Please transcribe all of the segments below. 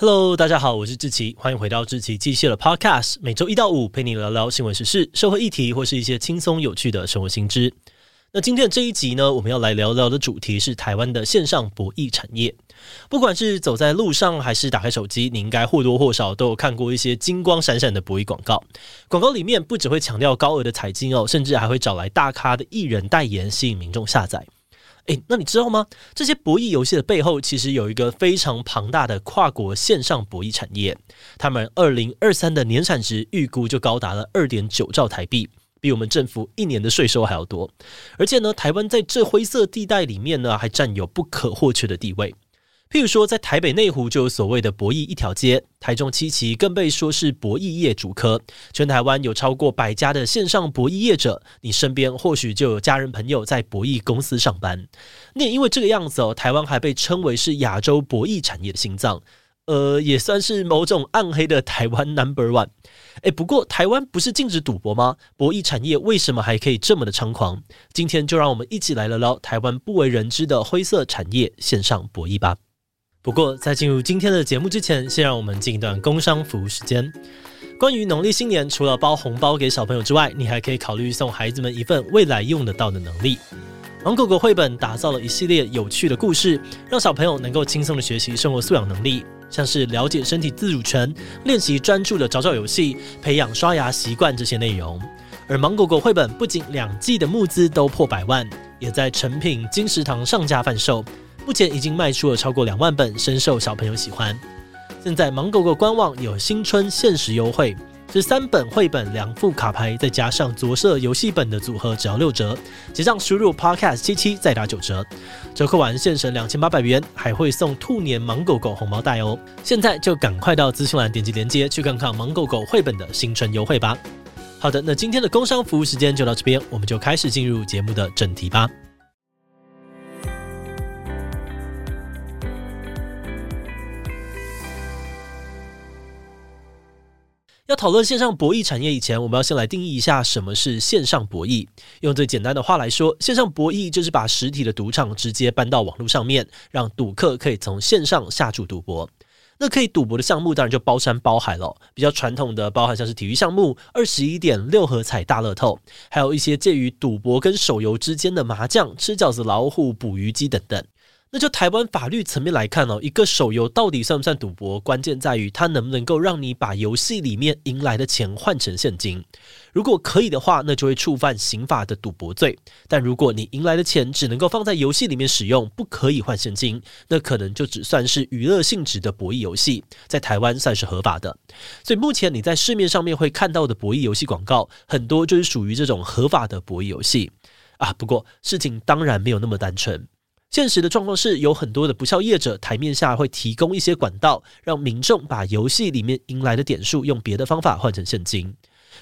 Hello，大家好，我是志奇，欢迎回到志奇机械的 Podcast，每周一到五陪你聊聊新闻时事、社会议题或是一些轻松有趣的生活新知。那今天的这一集呢，我们要来聊聊的主题是台湾的线上博弈产业。不管是走在路上还是打开手机，你应该或多或少都有看过一些金光闪闪的博弈广告。广告里面不只会强调高额的彩金哦，甚至还会找来大咖的艺人代言，吸引民众下载。诶，那你知道吗？这些博弈游戏的背后，其实有一个非常庞大的跨国线上博弈产业。他们二零二三的年产值预估就高达了二点九兆台币，比我们政府一年的税收还要多。而且呢，台湾在这灰色地带里面呢，还占有不可或缺的地位。譬如说，在台北内湖就有所谓的博弈一条街，台中七期更被说是博弈业主科。全台湾有超过百家的线上博弈业者，你身边或许就有家人朋友在博弈公司上班。那也因为这个样子哦，台湾还被称为是亚洲博弈产业的心脏，呃，也算是某种暗黑的台湾 Number One。诶，不过台湾不是禁止赌博吗？博弈产业为什么还可以这么的猖狂？今天就让我们一起来聊聊台湾不为人知的灰色产业——线上博弈吧。不过，在进入今天的节目之前，先让我们进一段工商服务时间。关于农历新年，除了包红包给小朋友之外，你还可以考虑送孩子们一份未来用得到的能力。芒狗狗绘本打造了一系列有趣的故事，让小朋友能够轻松的学习生活素养能力，像是了解身体自主权、练习专注的找找游戏、培养刷牙习惯这些内容。而芒果果绘本不仅两季的募资都破百万，也在成品、金石堂上架贩售。目前已经卖出了超过两万本，深受小朋友喜欢。现在芒狗狗官网有新春限时优惠，是三本绘本、两副卡牌，再加上着色游戏本的组合，只要六折。结账输入 Podcast 七七再打九折，折扣完现省两千八百元，还会送兔年芒狗狗红包袋哦。现在就赶快到资讯栏点击链接去看看芒狗狗绘本的新春优惠吧。好的，那今天的工商服务时间就到这边，我们就开始进入节目的正题吧。要讨论线上博弈产业以前，我们要先来定义一下什么是线上博弈。用最简单的话来说，线上博弈就是把实体的赌场直接搬到网络上面，让赌客可以从线上下注赌博。那可以赌博的项目当然就包山包海了。比较传统的包含像是体育项目、二十一点六合彩大乐透，还有一些介于赌博跟手游之间的麻将、吃饺子老虎、捕鱼机等等。那就台湾法律层面来看哦，一个手游到底算不算赌博？关键在于它能不能够让你把游戏里面赢来的钱换成现金。如果可以的话，那就会触犯刑法的赌博罪。但如果你赢来的钱只能够放在游戏里面使用，不可以换现金，那可能就只算是娱乐性质的博弈游戏，在台湾算是合法的。所以目前你在市面上面会看到的博弈游戏广告，很多就是属于这种合法的博弈游戏啊。不过事情当然没有那么单纯。现实的状况是有很多的不肖业者台面下会提供一些管道，让民众把游戏里面赢来的点数用别的方法换成现金。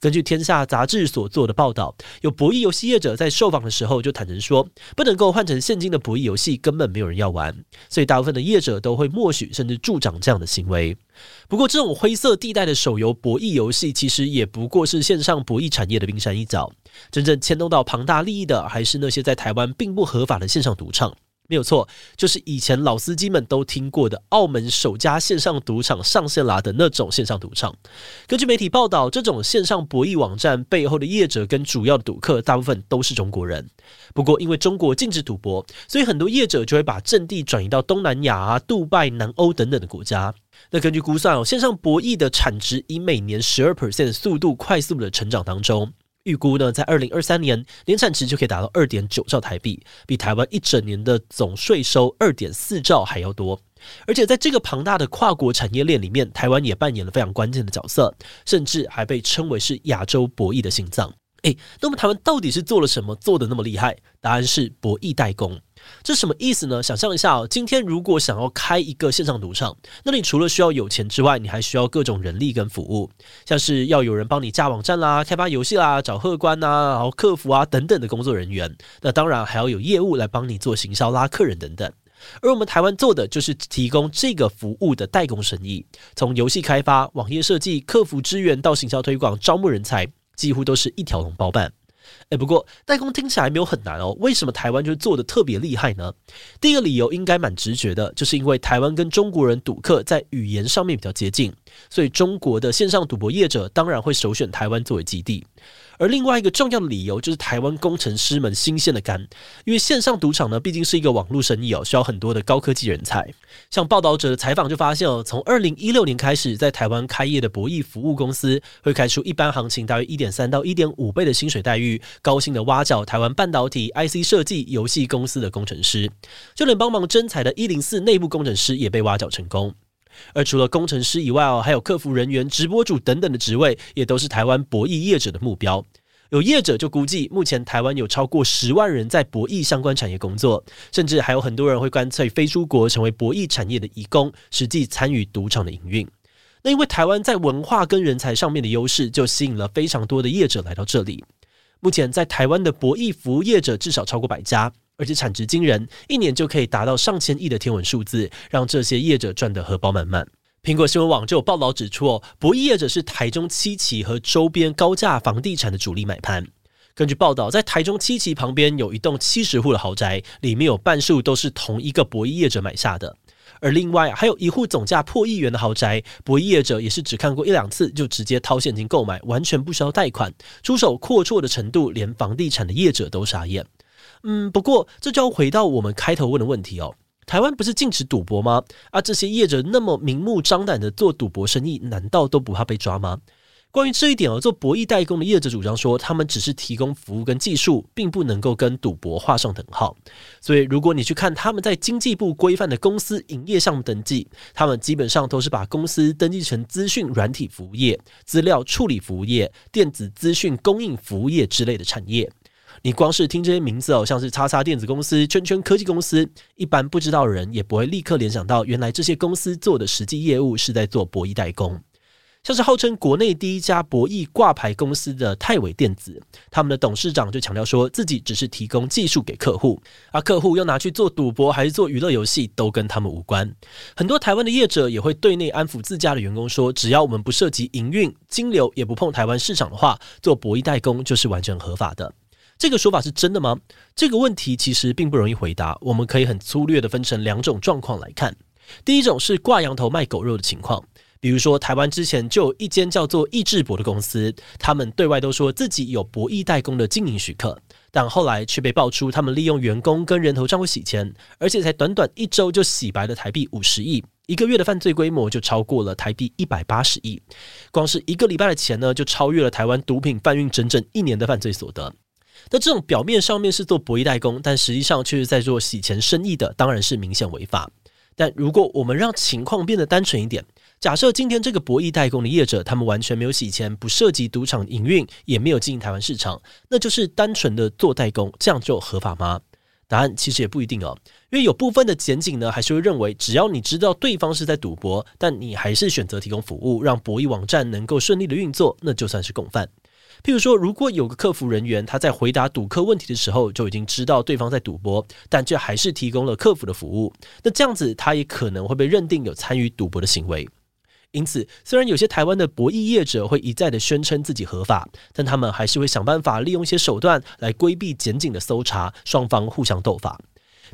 根据《天下》杂志所做的报道，有博弈游戏业者在受访的时候就坦诚说，不能够换成现金的博弈游戏根本没有人要玩，所以大部分的业者都会默许甚至助长这样的行为。不过，这种灰色地带的手游博弈游戏其实也不过是线上博弈产业的冰山一角，真正牵动到庞大利益的还是那些在台湾并不合法的线上赌场。没有错，就是以前老司机们都听过的澳门首家线上赌场上线啦的那种线上赌场。根据媒体报道，这种线上博弈网站背后的业者跟主要的赌客大部分都是中国人。不过，因为中国禁止赌博，所以很多业者就会把阵地转移到东南亚啊、杜拜、南欧等等的国家。那根据估算哦，线上博弈的产值以每年十二 percent 的速度快速的成长当中。预估呢，在二零二三年年产值就可以达到二点九兆台币，比台湾一整年的总税收二点四兆还要多。而且在这个庞大的跨国产业链里面，台湾也扮演了非常关键的角色，甚至还被称为是亚洲博弈的心脏。诶，那么台湾到底是做了什么，做的那么厉害？答案是博弈代工。这什么意思呢？想象一下哦，今天如果想要开一个线上赌场，那你除了需要有钱之外，你还需要各种人力跟服务，像是要有人帮你架网站啦、开发游戏啦、找客官呐、啊、然后客服啊等等的工作人员。那当然还要有业务来帮你做行销、拉客人等等。而我们台湾做的就是提供这个服务的代工生意，从游戏开发、网页设计、客服支援到行销推广、招募人才，几乎都是一条龙包办。诶，不过代工听起来没有很难哦，为什么台湾就做得特别厉害呢？第一个理由应该蛮直觉的，就是因为台湾跟中国人赌客在语言上面比较接近，所以中国的线上赌博业者当然会首选台湾作为基地。而另外一个重要的理由就是台湾工程师们新鲜的肝，因为线上赌场呢毕竟是一个网络生意哦，需要很多的高科技人才。像报道者的采访就发现哦，从二零一六年开始，在台湾开业的博弈服务公司会开出一般行情大约一点三到一点五倍的薪水待遇，高薪的挖角台湾半导体、IC 设计、游戏公司的工程师，就连帮忙征才的一零四内部工程师也被挖角成功。而除了工程师以外哦，还有客服人员、直播主等等的职位，也都是台湾博弈业者的目标。有业者就估计，目前台湾有超过十万人在博弈相关产业工作，甚至还有很多人会干脆飞出国，成为博弈产业的移工，实际参与赌场的营运。那因为台湾在文化跟人才上面的优势，就吸引了非常多的业者来到这里。目前在台湾的博弈服务业者至少超过百家。而且产值惊人，一年就可以达到上千亿的天文数字，让这些业者赚得荷包满满。苹果新闻网就有报道指出，哦，博弈业者是台中七期和周边高价房地产的主力买盘。根据报道，在台中七期旁边有一栋七十户的豪宅，里面有半数都是同一个博弈业者买下的。而另外还有一户总价破亿元的豪宅，博弈业者也是只看过一两次就直接掏现金购买，完全不需要贷款，出手阔绰的程度，连房地产的业者都傻眼。嗯，不过这就要回到我们开头问的问题哦。台湾不是禁止赌博吗？啊，这些业者那么明目张胆的做赌博生意，难道都不怕被抓吗？关于这一点哦，做博弈代工的业者主张说，他们只是提供服务跟技术，并不能够跟赌博画上等号。所以，如果你去看他们在经济部规范的公司营业项目登记，他们基本上都是把公司登记成资讯软体服务业、资料处理服务业、电子资讯供应服务业之类的产业。你光是听这些名字哦，像是叉叉电子公司、圈圈科技公司，一般不知道的人也不会立刻联想到，原来这些公司做的实际业务是在做博弈代工。像是号称国内第一家博弈挂牌公司的泰伟电子，他们的董事长就强调说自己只是提供技术给客户，而客户要拿去做赌博还是做娱乐游戏，都跟他们无关。很多台湾的业者也会对内安抚自家的员工说，只要我们不涉及营运、金流，也不碰台湾市场的话，做博弈代工就是完全合法的。这个说法是真的吗？这个问题其实并不容易回答。我们可以很粗略的分成两种状况来看。第一种是挂羊头卖狗肉的情况，比如说台湾之前就有一间叫做易智博的公司，他们对外都说自己有博弈代工的经营许可，但后来却被爆出他们利用员工跟人头账户洗钱，而且才短短一周就洗白了台币五十亿，一个月的犯罪规模就超过了台币一百八十亿，光是一个礼拜的钱呢，就超越了台湾毒品贩运整整一年的犯罪所得。那这种表面上面是做博弈代工，但实际上却是在做洗钱生意的，当然是明显违法。但如果我们让情况变得单纯一点，假设今天这个博弈代工的业者，他们完全没有洗钱，不涉及赌场营运，也没有经营台湾市场，那就是单纯的做代工，这样就合法吗？答案其实也不一定哦，因为有部分的检警呢，还是会认为，只要你知道对方是在赌博，但你还是选择提供服务，让博弈网站能够顺利的运作，那就算是共犯。譬如说，如果有个客服人员，他在回答赌客问题的时候就已经知道对方在赌博，但却还是提供了客服的服务，那这样子他也可能会被认定有参与赌博的行为。因此，虽然有些台湾的博弈业者会一再的宣称自己合法，但他们还是会想办法利用一些手段来规避检警的搜查，双方互相斗法。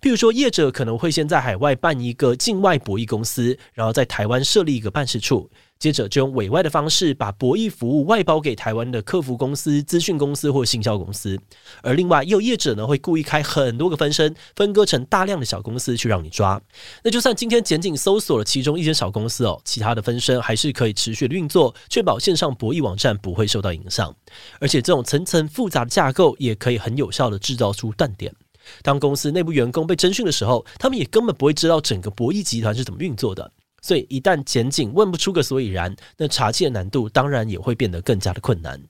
譬如说，业者可能会先在海外办一个境外博弈公司，然后在台湾设立一个办事处。接着就用委外的方式把博弈服务外包给台湾的客服公司、资讯公司或行销公司，而另外也有业者呢会故意开很多个分身，分割成大量的小公司去让你抓。那就算今天仅仅搜索了其中一间小公司哦，其他的分身还是可以持续的运作，确保线上博弈网站不会受到影响。而且这种层层复杂的架构也可以很有效的制造出断点。当公司内部员工被侦讯的时候，他们也根本不会知道整个博弈集团是怎么运作的。所以，一旦检警问不出个所以然，那查缉的难度当然也会变得更加的困难。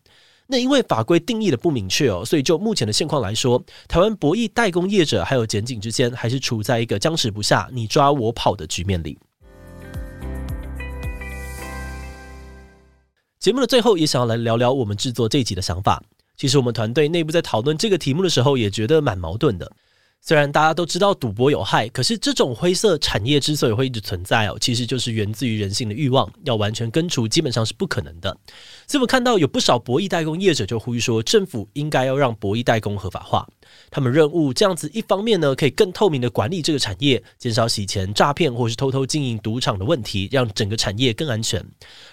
那因为法规定义的不明确哦，所以就目前的现况来说，台湾博弈代工业者还有检警之间还是处在一个僵持不下、你抓我跑的局面里。节目的最后，也想要来聊聊我们制作这一集的想法。其实，我们团队内部在讨论这个题目的时候，也觉得蛮矛盾的。虽然大家都知道赌博有害，可是这种灰色产业之所以会一直存在哦，其实就是源自于人性的欲望，要完全根除基本上是不可能的。所以我们看到有不少博弈代工业者就呼吁说，政府应该要让博弈代工合法化。他们任务这样子，一方面呢可以更透明的管理这个产业，减少洗钱、诈骗或是偷偷经营赌场的问题，让整个产业更安全。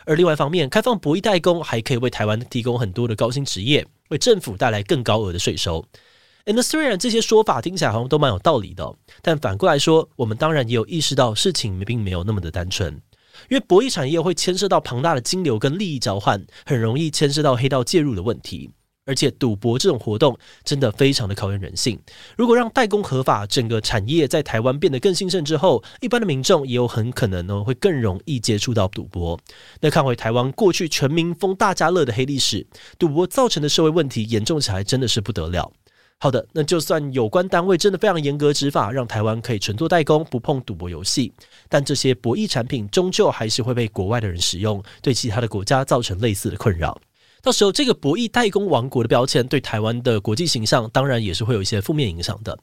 而另外一方面，开放博弈代工还可以为台湾提供很多的高薪职业，为政府带来更高额的税收。那虽然这些说法听起来好像都蛮有道理的，但反过来说，我们当然也有意识到事情并没有那么的单纯。因为博弈产业会牵涉到庞大的金流跟利益交换，很容易牵涉到黑道介入的问题。而且赌博这种活动真的非常的考验人性。如果让代工合法，整个产业在台湾变得更兴盛之后，一般的民众也有很可能呢会更容易接触到赌博。那看回台湾过去全民疯大家乐的黑历史，赌博造成的社会问题严重起来真的是不得了。好的，那就算有关单位真的非常严格执法，让台湾可以纯做代工，不碰赌博游戏，但这些博弈产品终究还是会被国外的人使用，对其他的国家造成类似的困扰。到时候，这个博弈代工王国的标签对台湾的国际形象，当然也是会有一些负面影响的。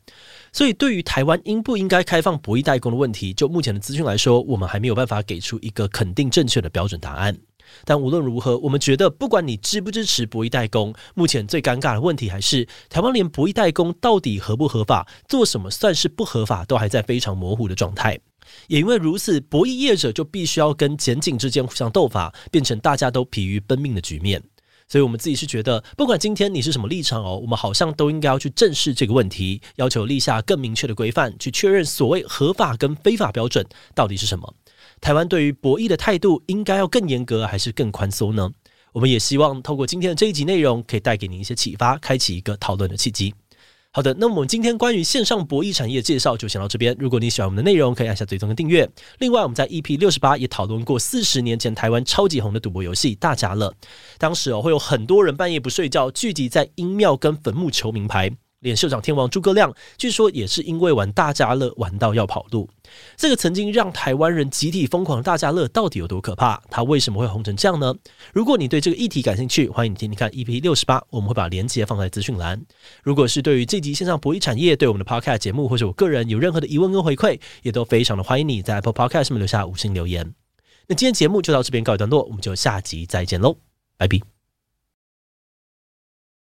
所以，对于台湾应不应该开放博弈代工的问题，就目前的资讯来说，我们还没有办法给出一个肯定正确的标准答案。但无论如何，我们觉得，不管你支不支持博弈代工，目前最尴尬的问题还是台湾连博弈代工到底合不合法，做什么算是不合法，都还在非常模糊的状态。也因为如此，博弈业者就必须要跟检警之间互相斗法，变成大家都疲于奔命的局面。所以，我们自己是觉得，不管今天你是什么立场哦，我们好像都应该要去正视这个问题，要求立下更明确的规范，去确认所谓合法跟非法标准到底是什么。台湾对于博弈的态度应该要更严格还是更宽松呢？我们也希望透过今天的这一集内容，可以带给您一些启发，开启一个讨论的契机。好的，那么我们今天关于线上博弈产业介绍就先到这边。如果你喜欢我们的内容，可以按下追踪跟订阅。另外，我们在 EP 六十八也讨论过四十年前台湾超级红的赌博游戏大家乐，当时哦会有很多人半夜不睡觉，聚集在阴庙跟坟墓求名牌。连秀场天王诸葛亮，据说也是因为玩大家乐玩到要跑路。这个曾经让台湾人集体疯狂的大家乐到底有多可怕？它为什么会红成这样呢？如果你对这个议题感兴趣，欢迎你听听看 EP 六十八，我们会把链接放在资讯栏。如果是对于这集线上博弈产业，对我们的 Podcast 节目或者我个人有任何的疑问跟回馈，也都非常的欢迎你在 Apple Podcast 上面留下五星留言。那今天节目就到这边告一段落，我们就下集再见喽，拜拜。